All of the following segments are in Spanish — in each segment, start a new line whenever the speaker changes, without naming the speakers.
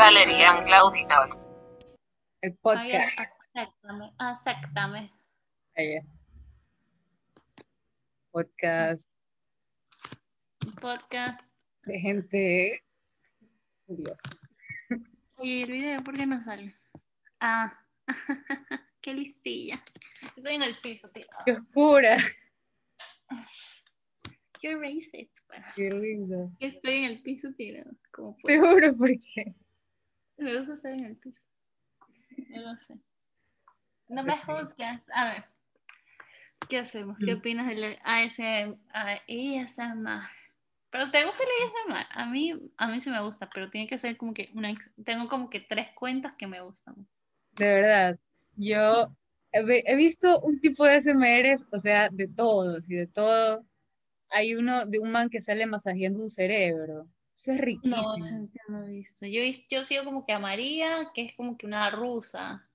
Valeria en la auditor.
El podcast.
acéptame, acéptame.
Ahí es. Podcast
Podcast.
de gente curiosa.
Y el video, ¿por qué no sale? Ah, qué listilla. Estoy en el piso, tío.
¡Qué oscura!
Qué racist.
¡Qué lindo!
Estoy en el piso tirado. Como
Te juro porque
Me gusta estar en el piso. No lo sé. No me juzgas. A ver. ¿Qué hacemos? ¿Qué
Mm.
opinas del ASM, ASMR? ¿Pero te gusta el ASMR? A mí, a mí sí me gusta, pero tiene que ser como que una... ex- Tengo como que tres cuentas que me gustan.
de verdad, yo he, vi- he visto un tipo de SMRs, o sea, de todos y de todo. Hay uno de un man que sale masajeando un cerebro. Eso es
No,
riquísimo.
yo no he visto. Yo, yo sigo como que a María, que es como que una rusa.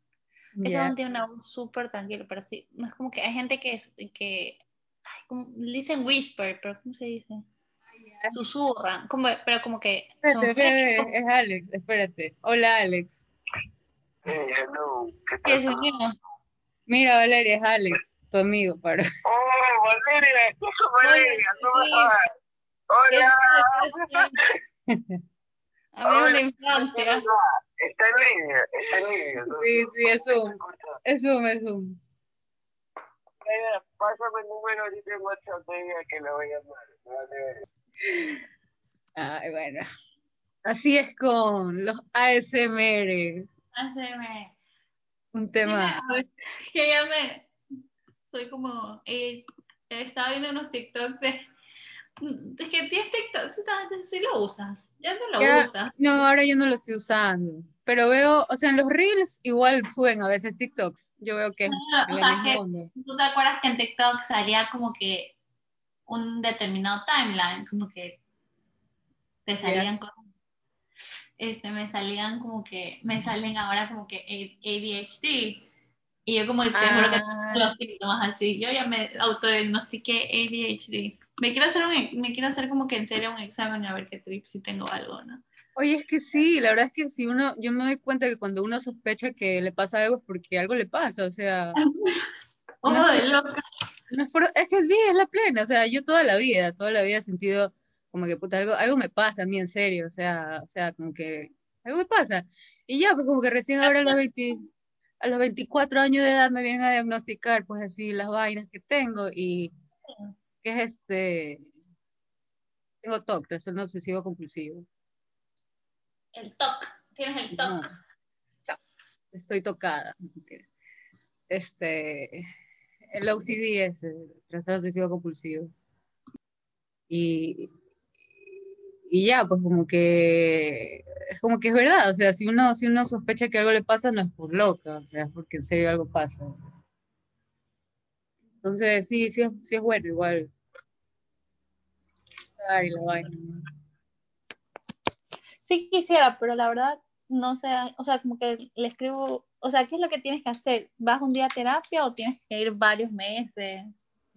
Esa
Ya.
man tiene una voz súper tranquila, pero sí, no es como que hay gente que, es, que ay, como, le dicen whisper, pero ¿cómo se dice? Susurran, como, pero como que
Espérate, es Alex, espérate. Hola, Alex.
Hey, hello. ¿Qué
mío?
Mira, Valeria, es Alex, tu amigo, para.
Oh, Valeria, Valeria, ¿cómo
sí.
estás?
¿Qué
Hola.
Amigo de la infancia.
Está en línea, está en línea.
Sí, sí, es Zoom. Es Zoom, es Zoom.
mira, Pásame el número ahorita en WhatsApp de ella que la voy a llamar. Vale.
Ay, bueno. Así es con los ASMR.
ASMR.
Un tema.
que ya me. Soy como. eh, estaba viendo unos TikToks de. Es que tienes TikTok, sí lo usas. Ya no lo
Ya-
usas.
no, ahora yo no lo estoy usando. Pero veo, o sea, en los Reels igual suben a veces TikToks. Yo veo que
Ah,
en
o sea, que-. ¿Tú te acuerdas que en TikTok salía como que un determinado timeline? Como que te salían cosas. Este, me salían como que, me salen ahora como que ADHD. Y yo como que te juro que
Ah.
tengo los síntomas así. Yo ya me autodiagnostiqué ADHD. Me quiero hacer un, me quiero hacer como que en serio un examen a ver qué trip si tengo algo, ¿no?
Oye, es que sí, la verdad es que si uno, yo me doy cuenta que cuando uno sospecha que le pasa algo es porque algo le pasa, o sea,
Ojo
No.
de loca.
no es, por- es que sí, es la plena, o sea, yo toda la vida, toda la vida he sentido como que puta, algo, algo me pasa a mí en serio, o sea, o sea, como que algo me pasa. Y ya, pues como que recién ahora a los 20, a los 24 años de edad me vienen a diagnosticar, pues así, las vainas que tengo y que es este, tengo TOC, trastorno obsesivo compulsivo.
El TOC. Tienes el
No,
TOC.
estoy tocada. Este, el OCD es el trastorno obsesivo compulsivo. Y, y ya, pues como que es como que es verdad, o sea, si uno, si uno sospecha que algo le pasa, no es por loca, o sea, es porque en serio algo pasa. Entonces, sí, sí sí es bueno igual. Ay, la vaina.
Sí quisiera, pero la verdad no sé, o sea, como que le escribo, o sea, ¿qué es lo que tienes que hacer? ¿Vas un día a terapia o tienes que ir varios meses?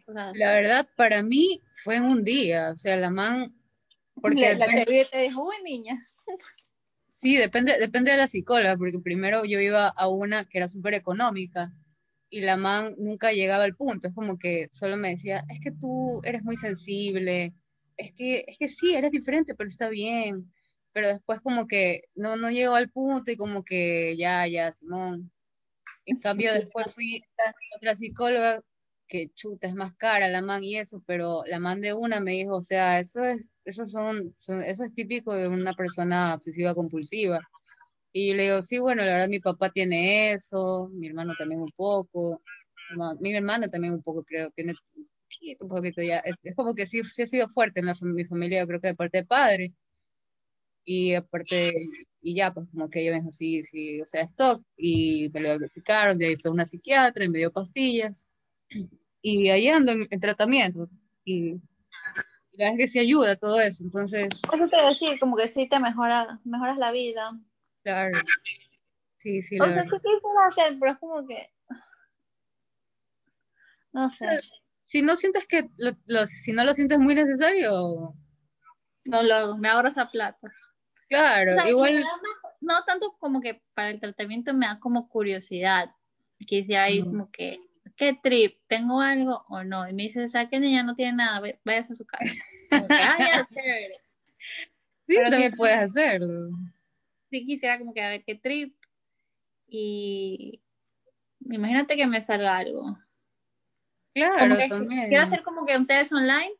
O sea,
La verdad, para mí fue en un día, o sea, la man, porque
la,
depende-
vi te dijo, uy, niña.
Sí, depende, depende de la psicóloga, porque primero yo iba a una que era súper económica y la man nunca llegaba al punto. Es como que solo me decía, es que tú eres muy sensible, es que, es que sí, eres diferente, pero está bien. Pero después como que no, no llegó al punto y como que ya, ya, Simón. En cambio después fui a otra psicóloga que chuta, es más cara la man y eso, pero la man de una me dijo, o sea, eso es, eso son, son- eso es típico de una persona obsesiva compulsiva. Y yo le digo, sí, bueno, la verdad mi papá tiene eso, mi hermano también un poco, mi hermana también un poco creo, tiene poquito, un poquito ya, es, como que sí, sí ha sido fuerte en la mi familia, yo creo que de parte de padre, y aparte, y ya, pues como que ella me dijo, sí, sí, o sea, stock, y me lo diagnosticaron, de ahí fue una psiquiatra y me dio pastillas, y ahí ando en, en tratamiento, y, y la verdad es que sí ayuda todo eso, entonces,
Eso te a decir, como que sí te mejora, mejoras la vida.
claro, sí, sí,
O sea, sí quisiera hacer, pero es como que, no sé,
Si no sientes que, lo, lo- si no lo sientes muy necesario,
no lo hago, me ahorro esa plata.
claro,
O sea,
igual,
no tanto como que para el tratamiento me da como curiosidad. Quisiera ahí como que, ¿qué trip? ¿Tengo algo o no? Y me dice, ¿sabes que niña no tiene nada? Váyase a su casa.
Sí, también puedes hacerlo.
Sí, quisiera como que a ver qué trip. Y imagínate que me salga algo.
Claro, también.
Quiero hacer como que un test online,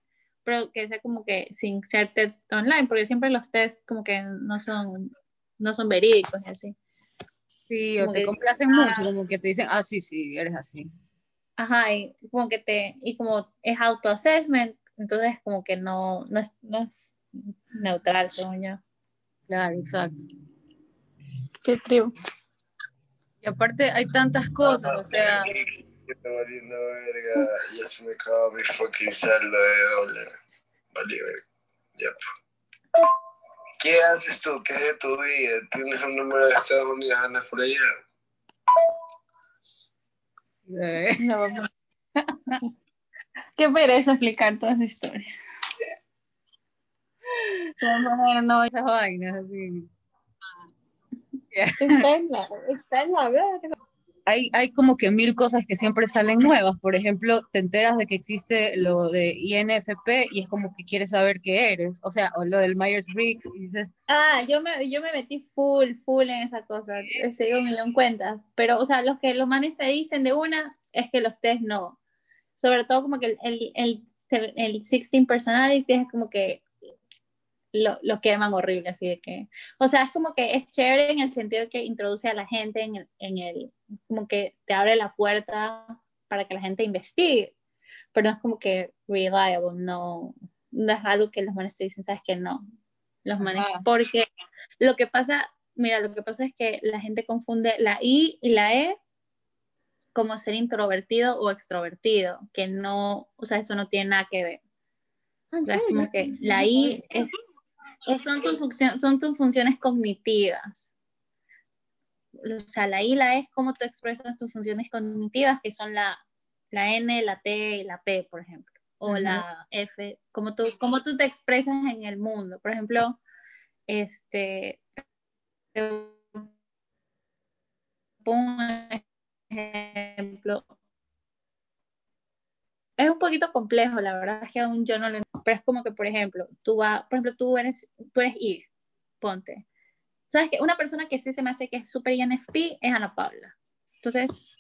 pero que sea como que sin ser test online, porque siempre los tests como que no son, no son verídicos y así.
Sí, o te complacen mucho, como que te dicen, ah, sí, sí, eres así.
Ajá, y como que te, y como es auto-assessment, entonces como que no, no es, no es neutral, según yo.
Claro, exacto.
Qué tribu.
Y aparte hay tantas cosas, o sea,
está valiendo verga, ya se me acabó mi fucking saldo de dólar. Vale, verga. Ya, ¿Qué haces tú? ¿Qué es de tu vida? ¿Tienes un número de Estados Unidos? ¿Andas por allá?
No, Qué pereza explicar toda esa historia.
No, no, esas vainas así.
Está en la, está en la verga
hay, hay como que mil cosas que siempre salen nuevas. Por ejemplo, te enteras de que existe lo de INFP y es como que quieres saber qué eres. O sea, o lo del Myers-Briggs y dices...
Ah, yo me, yo me metí full, full en esa cosa. Se dio un millón cuenta. Pero, o sea, los que los manes te dicen de una es que los test no. Sobre todo como que el, el, el, el 16 personality es como que lo, lo queman horrible, así de que, o sea, es como que es chévere en el sentido de que introduce a la gente en el, en el, como que te abre la puerta para que la gente investigue, pero no es como que reliable, no, no es algo que los manes te dicen, sabes que no, los manes, porque lo que pasa, mira, lo que pasa es que la gente confunde la I y la E como ser introvertido o extrovertido, que no, o sea, eso no tiene nada que ver. O sea, es como que la I es son tus, son tus funciones cognitivas. O sea, la I, la E es cómo tú expresas tus funciones cognitivas, que son la, la N, la T y la P, por ejemplo. O la F, cómo tú, cómo tú te expresas en el mundo. Por ejemplo, este, un ejemplo, es un poquito complejo, la verdad es que aún yo no lo pero es como que, por ejemplo, tú vas, por ejemplo, tú eres, tú eres ir, ponte. Sabes que una persona que sí se me hace que es súper INFP es Ana Paula. Entonces,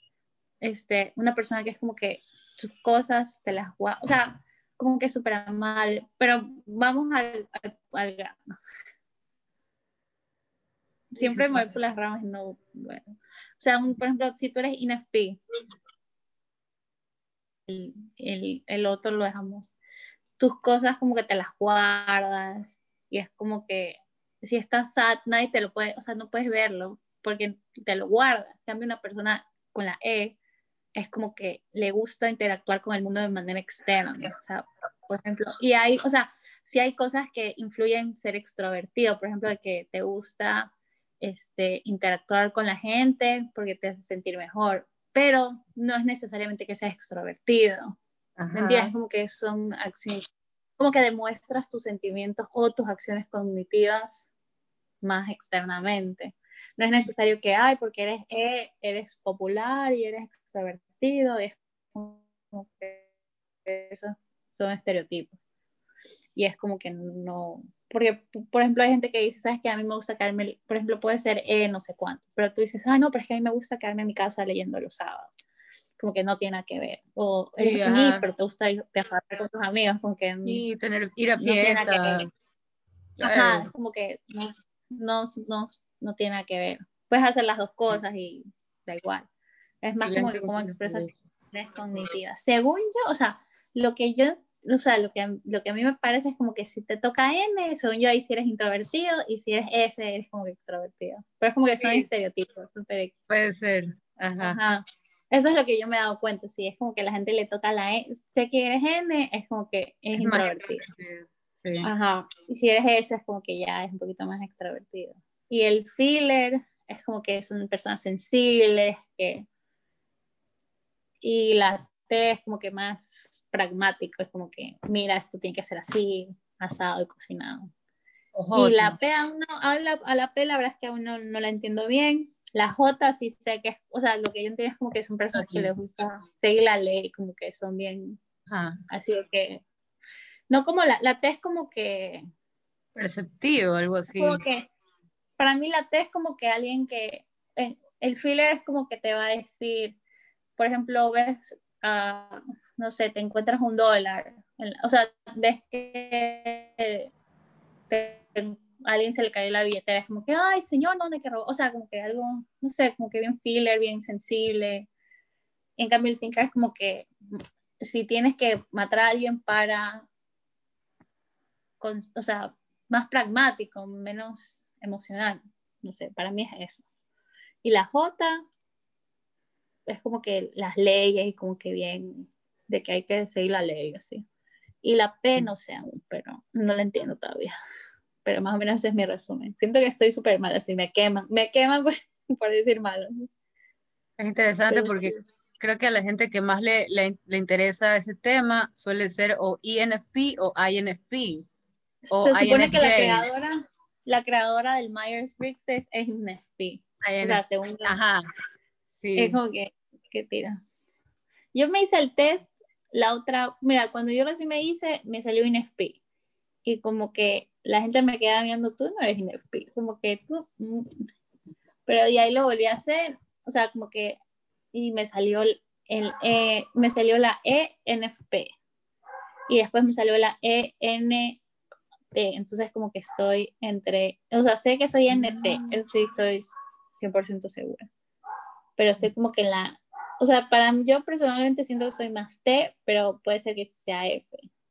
este, una persona que es como que sus cosas te las o sea, como que súper amable, pero vamos al, al, grano. Siempre me voy por las ramas, no, bueno. O sea, por ejemplo, si tú eres INFP, el, otro lo dejamos. Tus cosas como que te las guardas y es como que si estás sad, nadie te lo puede, o sea, no puedes verlo porque te lo guardas. En cambio, una persona con la E es como que le gusta interactuar con el mundo de manera externa, o sea, por ejemplo, y hay, o sea, si hay cosas que influyen en ser extrovertido, por ejemplo, de que te gusta este, interactuar con la gente porque te hace sentir mejor, pero no es necesariamente que seas extrovertido. ¿Me entiendes? Como que son acciones, como que demuestras tus sentimientos o tus acciones cognitivas más externamente. No es necesario que, ay, porque eres, e, eres popular y eres extrovertido, es como que esos son estereotipos. Y es como que no, porque, por ejemplo, hay gente que dice, ¿sabes qué? A mí me gusta quedarme, por ejemplo, puede ser E no sé cuánto, pero tú dices, ah, no, pero es que a mí me gusta quedarme en mi casa leyendo los sábados. Como que no tiene nada que ver. O sí, pero te gusta ir viajar con tus amigos, como que.
Sí, tener, ir a fiesta.
Ajá, es como que no, no, no, no tiene nada que ver. Puedes hacer las dos cosas y da igual. Es más como que cómo expresas cognitivas. Según yo, o sea, lo que yo o sea, lo que, lo que a mí me parece es como que si te toca N, según yo, ahí si eres introvertido, y si eres S, eres como que extrovertido. Pero es como que son estereotipos, super
Puede ser, ajá.
Eso es lo que yo me he dado cuenta, si es como que a la gente le toca la E, sé que eres N, es como que es, introvertido. Sí. Ajá. Y si eres S, es como que ya es un poquito más extrovertido. Y el filler es como que son personas sensibles, que... Y la T es como que más pragmático, es como que, mira, esto tiene que ser así, asado y cocinado. Y la P aún no, a la, a la P la verdad es que aún no, no la entiendo bien. La J sí sé que es, o sea, lo que yo entiendo es como que son personas que les gusta seguir la ley, como que son bien, así que, no como la, la T es como que...
Perceptivo, algo así.
Como que, para mí la T es como que alguien que, el filler es como que te va a decir, por ejemplo, ves, uh, no sé, te encuentras un dólar, o sea, ves que te, alguien se le cayó la billetera, es como que, ay, señor, ¿dónde que robó? O sea, como que algo, no sé, como que bien filler, bien sensible. En cambio, el thinker es como que si tienes que matar a alguien para, con, o sea, más pragmático, menos emocional. No sé, para mí es eso. Y la J es como que las leyes, como que bien, de que hay que seguir la ley, así. Y la P no sé aún, pero no la entiendo todavía pero más o menos ese es mi resumen. Siento que estoy súper mal, así me queman, me queman por, decir malo.
Es interesante porque creo que a la gente que más le, le, interesa ese tema suele ser o ENFP o INFP.
O Se supone que la creadora, la creadora del Myers-Briggs es, INFP. O sea, según
Ajá, sí.
Es como que, que tira. Yo me hice el test, la otra, mira, cuando yo recién me hice, me salió INFP. Y como que la gente me queda viendo, tú no eres INFP, como que tú, mm". pero y ahí lo volví a hacer, o sea, como que, y me salió el, e, me salió la ENFP, y después me salió la ENT, entonces como que estoy entre, o sea, sé que soy NT, mm. eso sí estoy 100% segura, pero sé como que la, o sea, para yo personalmente siento que soy más T, pero puede ser que sea F,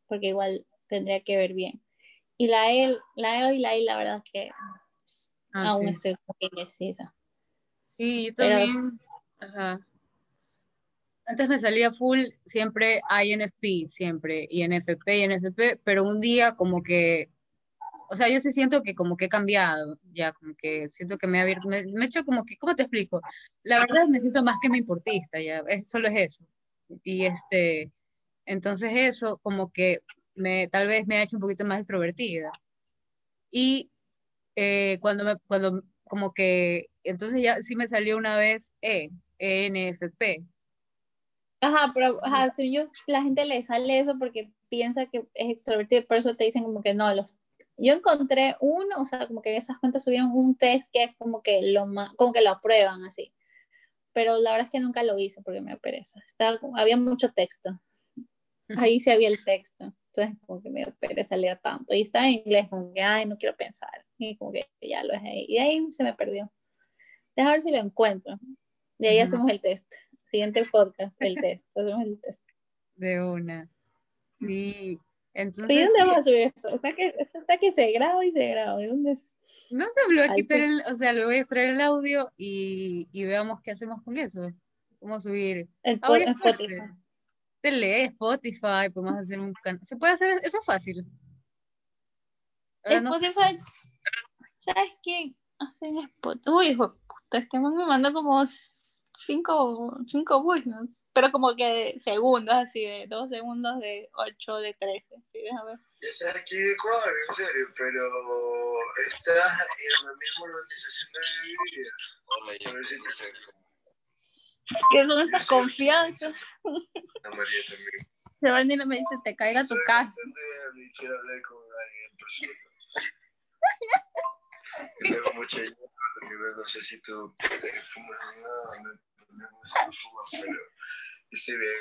porque igual tendría que ver bien. Y la E, la E y la I, la verdad que ah, aún estoy indecisa.
Sí, yo también. Ajá. Antes me salía full siempre INFP, siempre, INFP, INFP, pero un día como que, o sea, yo sí siento que como que he cambiado, ya, como que siento que me he abierto, me, he hecho como que, ¿cómo te explico? La verdad me siento más que me importista, ya, es, solo es eso. Y este, entonces eso como que me, tal vez me ha hecho un poquito más extrovertida. Y eh, cuando me, cuando como que, entonces ya sí me salió una vez E, ENFP.
Ajá, pero ajá, yo, la gente le sale eso porque piensa que es extrovertido, por eso te dicen como que no, los yo encontré uno, o sea, como que esas cuentas subieron un test que es como que lo como que lo aprueban así. Pero la verdad es que nunca lo hice porque me pereza. Estaba, había mucho texto. Ahí sí había el texto. Entonces, como que me dio pereza leer tanto. Y estaba en inglés, como que, ay, no quiero pensar. Y como que ya lo dejé ahí. Y de ahí se me perdió. Deja ver si lo encuentro. De ahí hacemos el test. Siguiente podcast, el test. Hacemos el test.
De una. Sí. Entonces.
¿Y dónde vamos a subir eso? Está que, está que se graba y se graba. ¿De dónde
No sé, lo voy a quitar el, o sea, le voy a extraer el audio y, y veamos qué hacemos con eso. Cómo subir.
El podcast Spotify
lee Spotify, podemos hacer un canal. ¿Se puede hacer eso fácil?
Spotify, ¿sabes qué? Hacen Spotify. Uy, hijo puta, este man me manda como cinco, cinco pero como que de segundos, así de dos segundos, de ocho, de trece, sí, déjame ver.
Es aquí de Ecuador, en serio, pero está en la misma organización de mi vida. A ver si
¿Qué son estas confianzas?
A María también.
Sebastián me dice, te caiga tu casa.
Ni quiero hablar con alguien en persona. tengo mucha idea, no sé si tú fumas o no, fumas, pero estoy bien.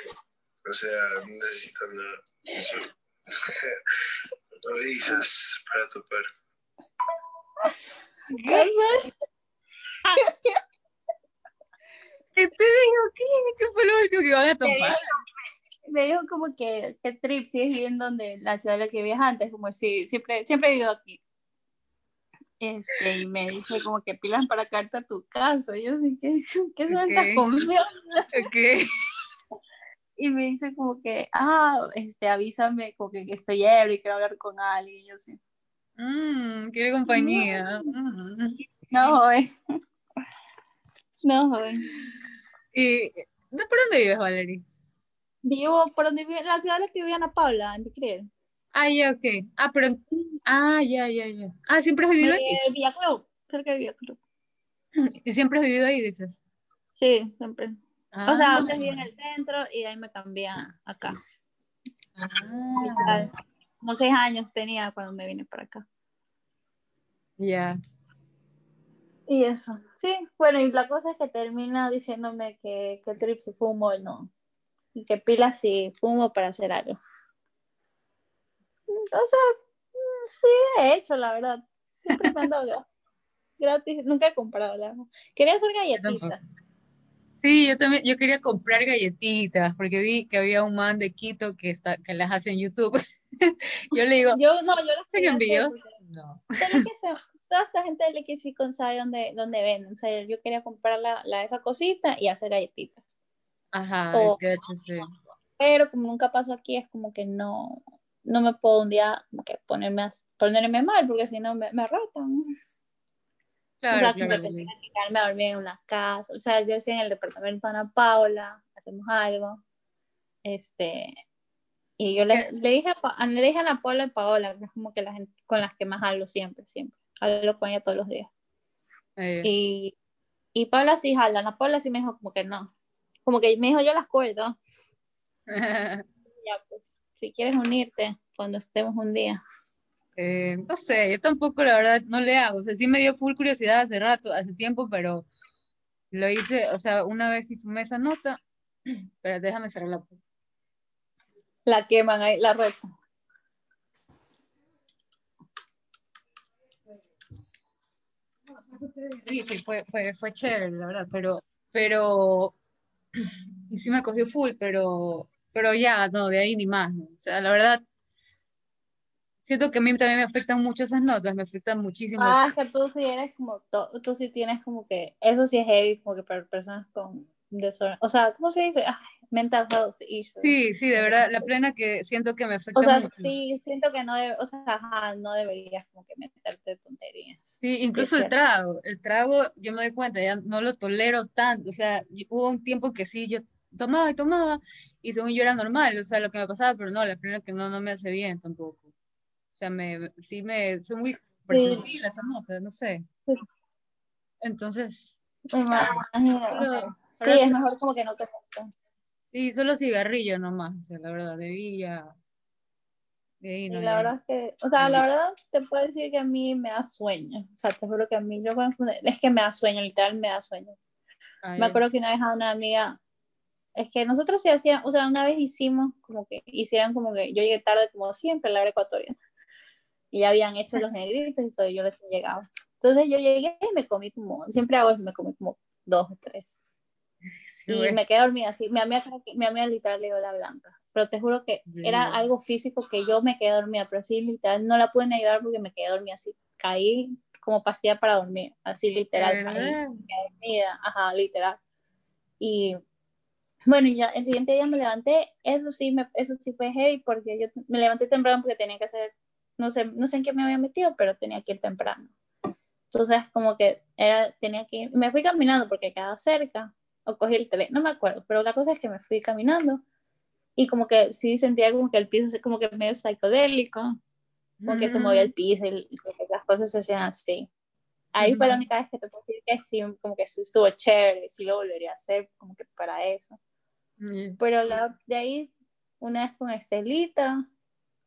O sea, no necesito nada. Avisas para topar.
¿Qué?
¿Qué te dijo? ¿Qué? ¿Qué fue lo último que iban a tomar?
Me dijo como que, ¿qué trip sigues viviendo donde la ciudad en la que vivías antes? Como si siempre, siempre he vivido aquí. Este, y me dice como que pilas para carta a tu casa. yo sé, ¿qué, qué son estas confianzas?
Okay.
Y me dice como que, ah, este, avísame como que, estoy ebrio y quiero hablar con alguien. Y yo sé.
Mmm, quiere compañía.
No, joven. No, joven.
¿Y de por dónde vives, Valerie?
Vivo por donde vive, la ciudad en la que vive Ana Paula, en Ticriel.
Ah, ya, ok. Ah, pero, ah, ya, ya, ya. Ah, siempre has vivido ahí.
Villa Club, cerca de Villa Club.
Y siempre has vivido ahí, dices.
Sí, siempre.
Ah,
O sea, antes vivía en el centro y de ahí me cambié acá.
ah,
Como seis años tenía cuando me vine para acá.
ya.
Y eso, sí, bueno, y la cosa es que termina diciéndome que, que trip si fumo o no. Y que pila si fumo para hacer algo. O sea, mm, sí he hecho, la verdad. Siempre me han dado gra- gratis. Nunca he comprado, la verdad. Quería hacer galletitas.
Sí, yo también, yo quería comprar galletitas, porque vi que había un man de Quito que está, que las hace en YouTube. Yo le digo,
Yo no, yo las
¿hacen
quería hacer
envíos? No.
Que toda esta gente de que sí sabe dónde, dónde venden. O sea, yo quería comprar la, la- esa cosita y hacer galletitas.
Ajá,
O-
el THC.
pero como nunca pasó aquí, es como que no, no me puedo un día como que ponerme, a- ponerme mal, porque si no me, me ratan. o
Claro,
sea, como
claro.
que quedarme a dormir en una casa. O sea, yo estoy en el departamento de Ana Paula, hacemos algo. Este, y yo le, le dije a, le dije a Ana Paula y Paola, que es como que la gente con las que más hablo siempre, siempre. Hablo con ella todos los días. Y, y Paula sí jala, Ana Paula sí me dijo como que no. Como que me dijo, yo las cuido. Ya, pues, si quieres unirte cuando estemos un día.
eh, no sé, yo tampoco la verdad no le hago. O sea, sí me dio full curiosidad hace rato, hace tiempo, pero lo hice, o sea, una vez sí fumé esa nota, pero déjame cerrar la puerta.
La queman ahí, la reta.
Sí, sí, fue, fue, fue chévere, la verdad, pero, pero, y sí me cogió full, pero, pero ya, no, de ahí ni más, ¿no? O sea, la verdad, siento que a mí también me afectan mucho esas notas, me afectan muchísimo.
Ah, es que tú sí eres como, tú sí tienes como que, eso sí es heavy, como que para personas con desorden, o sea, ¿cómo se dice? Ay, mental health issues.
Sí, sí, de verdad, la plena que siento que me afecta
O sea,
mucho.
sí, siento que no, debe, o sea, ajá, no deberías como que meterte tonterías.
Sí, incluso
es
el trago, el trago, yo me doy cuenta, ya no lo tolero tanto, o sea, hubo un tiempo que sí, yo tomaba y tomaba, y según yo era normal, o sea, lo que me pasaba, pero no, la primera que no, no me hace bien tampoco. O sea, me, sí me, soy muy sensible a esa nota, no sé.
Sí.
Entonces, solo,
Sí, es
sí,
mejor como que no te metas.
sí, solo cigarrillo nomás, o sea, la verdad, de ya, de ahí
Y
no,
la
ya.
verdad es que, o sea, la verdad te puedo decir que a mí me da sueño. O sea, te juro que a mí, yo es que me da sueño, literal me da sueño.
Ay,
Me acuerdo que una vez a una amiga, es que nosotros sí hacíamos, o sea, una vez hicimos como que, hicieron como que, yo llegué tarde como siempre a la hora ecuatoriana. Y ya habían hecho los negritos y todo, yo les llegaba. Entonces yo llegué y me comí como, siempre hago eso, me comí como dos o tres.
sí,
y
güey.
me quedé dormida así. Creo que- mi amiga literal le dio la blanca. Pero te juro que era
Bien.
algo físico que yo me quedé dormida, pero sí, literal, no la pude ni ayudar porque me quedé dormida así. Caí como pastilla para dormir, así literal,
¿De
caí, me quedé dormida, ajá, literal. Y bueno, y el siguiente día me levanté, eso sí, me, eso sí fue heavy porque yo me levanté temprano porque tenía que hacer, no sé, no sé en qué me había metido, pero tenía que ir temprano. Entonces, como que era, tenía que ir, me fui caminando porque quedaba cerca, o cogí el tren, no me acuerdo, pero la cosa es que me fui caminando y como que sí sentía como que el piso es como que medio psicodélico, como que se movía el piso y, y como que las cosas se hacían así. Ahí fue la única vez que te puedo decir que sí, como que sí estuvo chévere, sí lo volvería a hacer, como que para eso.
Mm,
Pero la, de ahí, una vez con Estelita,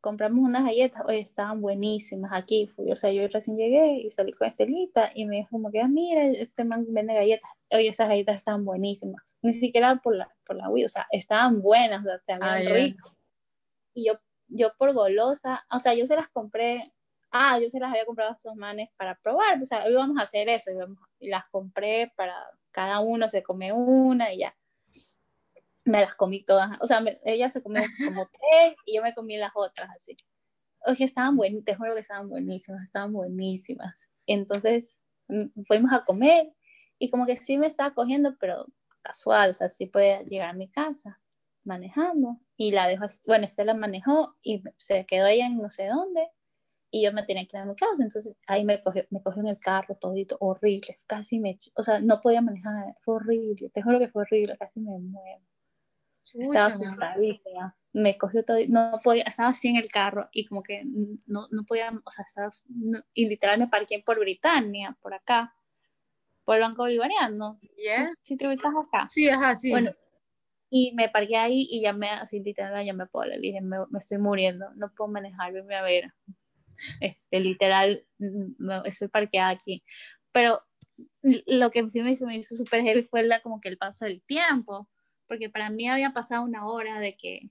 compramos unas galletas, oye, estaban buenísimas aquí, fui, o sea, yo recién llegué y salí con Estelita y me dijo como que, ah, mira, este man vende galletas, oye, esas galletas estaban buenísimas, ni siquiera por la, por la Wii, o sea, estaban buenas, o sea, estaban
Ah,
ricas. Y yo, yo por golosa, o sea, yo se las compré, ah, yo se las había comprado a estos manes para probar, o sea, íbamos a hacer eso, y las compré para cada uno se come una y ya me las comí todas. O sea, me, ella se comió como tres y yo me comí las otras así. Oye, estaban buenísimas, te juro que estaban buenísimas, estaban buenísimas. Entonces mm, fuimos a comer y como que sí me estaba cogiendo, pero casual, o sea, sí podía llegar a mi casa manejando y la dejó, bueno, Estela manejó y se quedó ella en no sé dónde y yo me tenía que ir a mi casa, entonces ahí me cogió, me cogió en el carro todito, horrible, casi me, o sea, no podía manejar, fue horrible, te juro que fue horrible, casi me muero. Estaba asustadísima. me cogió todo, no podía, estaba así en el carro y como que no, no podía, o sea, estaba, y literal me parqué por Britania, por acá, por el Banco Bolivariano.
¿Ya?
¿Sí, te ubicas acá?
Sí, ajá, sí.
Bueno, y me parqué ahí y llamé, así literal, llamé a Paula, le dije, me, me estoy muriendo, no puedo manejar, venme a ver. Este, literal, me, estoy parqueada aquí. Pero lo que sí me hizo, me hizo súper heavy fue la, como que el paso del tiempo, porque para mí había pasado una hora de que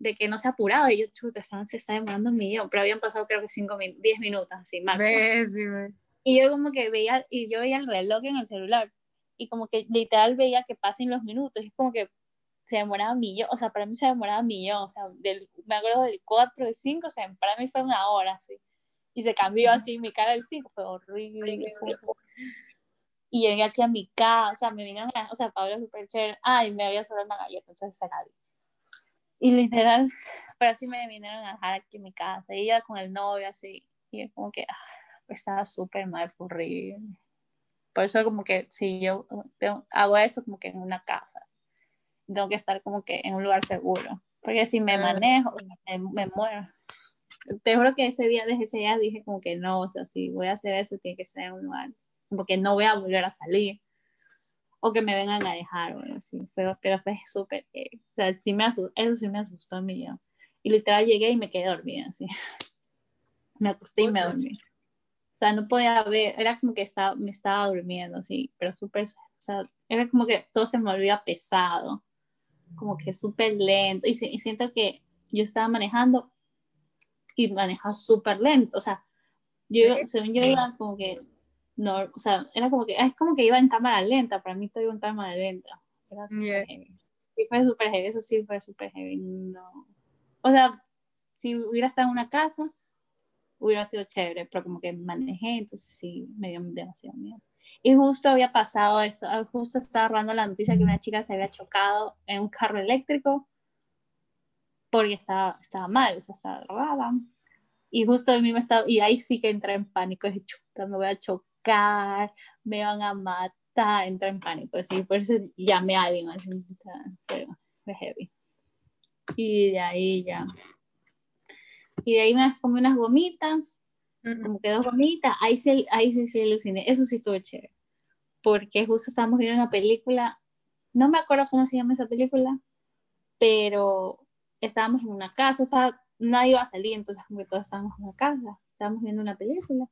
de que no se apuraba y yo, chuta, se está demorando un millón, pero habían pasado creo que 5, 10 minutos, así, máximo.
Sí,
y yo como que veía, y yo veía el reloj en el celular, y como que literal veía que pasen los minutos, y es como que se demoraba un millón, o sea, para mí se demoraba un millón, o sea, del, me acuerdo del 4, del 5, o sea, para mí fue una hora, así, y se cambió así, mi cara del 5 fue horrible. Y llegué aquí a mi casa, o sea, me vinieron, a, o sea, Pablo súper chévere, ay, me había sobrado una galleta, entonces se la di y literal, pero así me vinieron a dejar aquí en mi casa. Y ella con el novio así. Y es como que ah, estaba súper mal, horrible. Por eso como que si yo hago eso como que en una casa. Tengo que estar como que en un lugar seguro. Porque si me manejo, me, muero. Te juro que ese día, desde ese día dije como que no, o sea, si voy a hacer eso, tiene que ser en un lugar. Como que no voy a volver a salir o que me vengan a dejar o así. Pero, pero fue súper, o sea, sí me asustó, eso sí me asustó a mí yo. Y literal llegué y me quedé dormida, así. me acosté y me dormí. O sea, no podía ver, era como que estaba, me estaba durmiendo, así, pero súper, o sea, era como que todo se me volvía pesado, como que súper lento. Y, y siento que yo estaba manejando y manejaba súper lento, o sea, yo, según yo iba como que no, o sea, era como que, es como que iba en cámara lenta, para mí todo iba en cámara lenta. Era súper heavy. Sí, fue súper heavy, eso sí fue súper heavy. No. O sea, si hubiera estado en una casa, hubiera sido chévere, pero como que manejé, entonces sí, me dio demasiado miedo. Y justo había pasado eso, justo estaba rodando la noticia que una chica se había chocado en un carro eléctrico porque estaba, estaba mal, o sea, estaba robada. Y justo a mí me estaba, y ahí sí que entré en pánico, dije, chuta, me voy a chocar me van a matar, entra en pánico, así, por eso llamé a alguien, así, pero fue heavy. Y de ahí ya. Y de ahí me comí unas gomitas, como que dos gomitas, ahí sí, ahí sí, sí aluciné, eso sí estuvo chévere, porque justo estábamos viendo una película, no me acuerdo cómo se llama esa película, pero estábamos en una casa, o sea, nadie iba a salir, entonces como que todos estábamos en la casa, estábamos viendo una película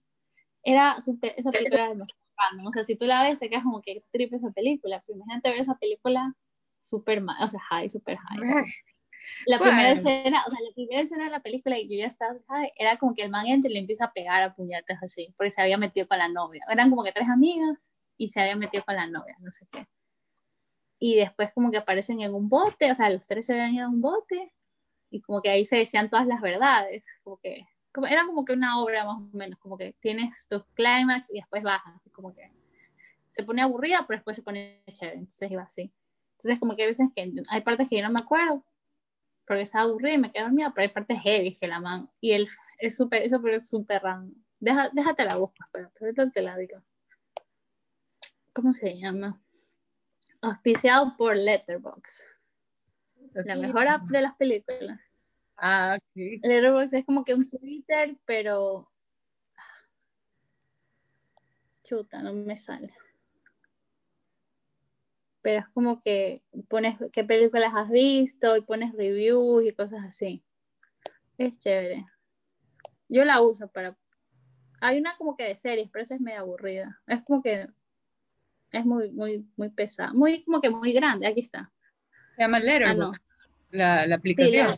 era super, esa película era demasiado random. O sea, si tú la ves, te quedas como que tripe esa película. Pero imagínate ver esa película super mal, o sea, high, super high. La primera escena, o sea, la primera escena de la película y yo ya estaba high, era como que el man entra y le empieza a pegar a puñetes así, porque se había metido con la novia. Eran como que tres amigas y se había metido con la novia, no sé qué. Y después como que aparecen en un bote, o sea, los tres se habían ido a un bote y como que ahí se decían todas las verdades, como que era como que una obra más o menos, como que tienes tus clímax y después bajas, como que se pone aburrida, pero después se pone chévere, entonces iba así. Entonces como que hay veces que hay partes que yo no me acuerdo, porque estaba aburrida y me quedé dormida, pero hay partes heavy que la man, y él es súper, eso pero es súper random. Deja, déjate la busco, pero ahorita te la digo. ¿Cómo se llama? Auspiciado por Letterboxd. La mejor app de las películas.
Ah, ok.
Letterboxd es como que un Twitter, pero. Chuta, no me sale. Pero es como que pones qué películas has visto y pones reviews y cosas así. Es chévere. Yo la uso para. Hay una como que de series, pero esa es medio aburrida. Es como que es muy, muy, muy pesada. Muy, como que muy grande. Aquí está.
Se llama Letterboxd. Ah, la, la, aplicación.
Sí.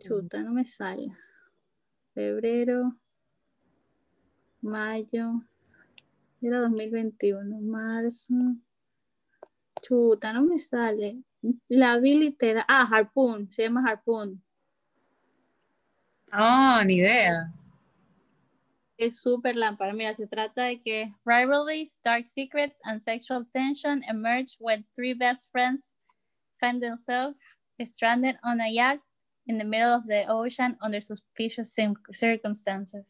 Chuta, no me sale. Febrero, mayo, era 2021, marzo. Chuta, no me sale. La vi literal. Ah, Harpoon, se llama Harpoon.
Ah, ni idea.
Es súper lámpara. Mira, se trata de que rivalries, dark secrets, and sexual tension emerge when three best friends find themselves stranded on a yacht in the middle of the ocean under suspicious circumstances.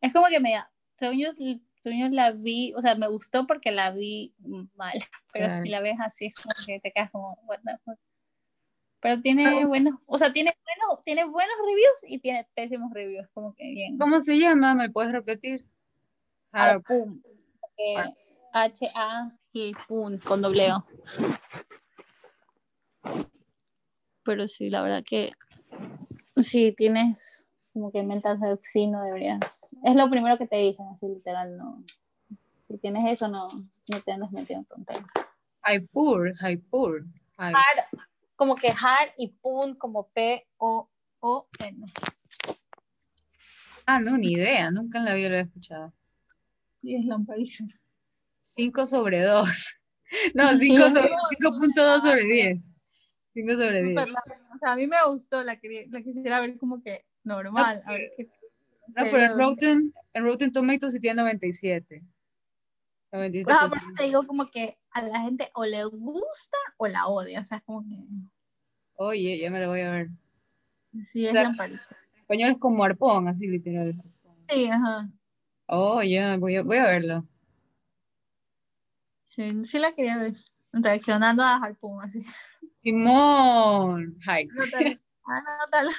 Es como que me, según yo, Tuño la vi, o sea, me gustó porque la vi mal, pero
Claro.
si la ves así es como que te quedas como, what the fuck. Pero tiene buenos, o sea, tiene buenos, tiene buenos reviews y tiene pésimos reviews, como que bien.
¿Cómo se llama? ¿Me puedes repetir? Harp.
Harpoon. H-A y Poon con doble O. Pero sí, la verdad que si tienes como que mental health fino deberías. Es lo primero que te dicen, así literal, no. Si tienes eso, no, no te andas metiendo tonterías.
Haipur, Haipur. Hai-
Hard, como que hard y Poon como P-O-O-N.
Ah, no, ni idea, nunca en la vida lo he escuchado.
Y es lampadísimo.
5 sobre 2. No,
Sí,
5
es
sobre-
como
5.2 sobre 10. 5 sobre 10.
Súper larga. O sea, a mí me gustó, la, la quisiera ver como que normal. a ver qué.
No, pero en Rotten, en Rotten Tomatoes sí tiene 97. 97%.
Ah, por eso te digo como que a la gente o le gusta o la odia. O sea, como que
Oye, ya me lo voy a ver.
sí es
O sea,
lamparita.
Español es como arpón, así literal.
Sí, ajá.
Oh, ya, voy a, voy a verlo.
Sí, sí la quería ver. Reaccionando a Harpoon, así.
Simón. Hi.
Anótala. Anótala.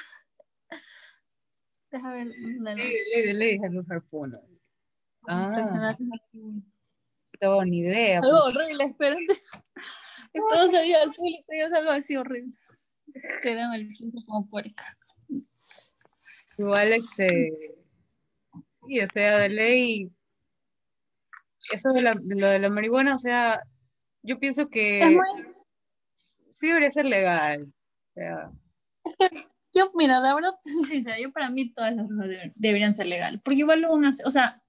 Deja ver.
Le, le los harpones. Ah,
Harpoon.
no, ni idea.
Algo
pues.
horrible, espérate. Todo salió al público y es algo así horrible. Quedan el público como puerca.
Igual, este. Sí, o sea, de ley. Eso de, la, de lo de la marihuana, o sea, yo pienso que
Es muy
sí debería ser legal. O sea,
Es que yo, mira, la verdad, sincera, yo para mí todas las drogas deberían ser legales, porque igual lo van a hacer, o sea,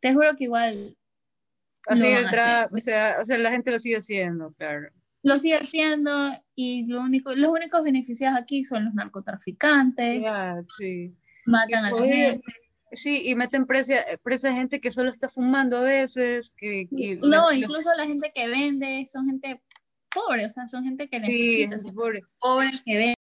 te juro que igual
así
Lo van a
tra-
hacer.
o sea, o sea, la gente lo sigue haciendo, claro.
lo sigue haciendo y lo único, los únicos beneficiados aquí son los narcotraficantes,
Ya, sí.
matan
Y
a la gente.
Sí, y meten presa, presa gente que solo está fumando a veces, que, que
No, incluso la gente que vende son gente pobre, o sea, son gente que
sí,
necesita,
gente pobre.
pobres que venden.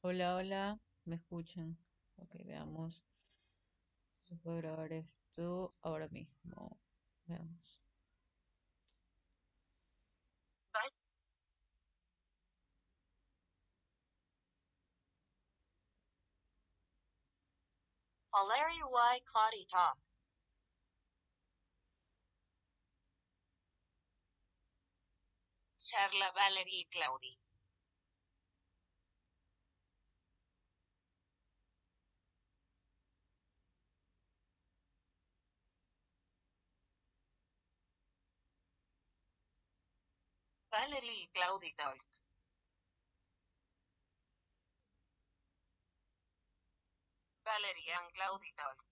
Hola, hola, ¿me escuchan? Ok, veamos. Se puede grabar esto ahora mismo. Veamos.
Valerie y Claudia Top. Charla Valerie y Claudi. Valerie y Claudi Talk. Valerie and Claudi Talk.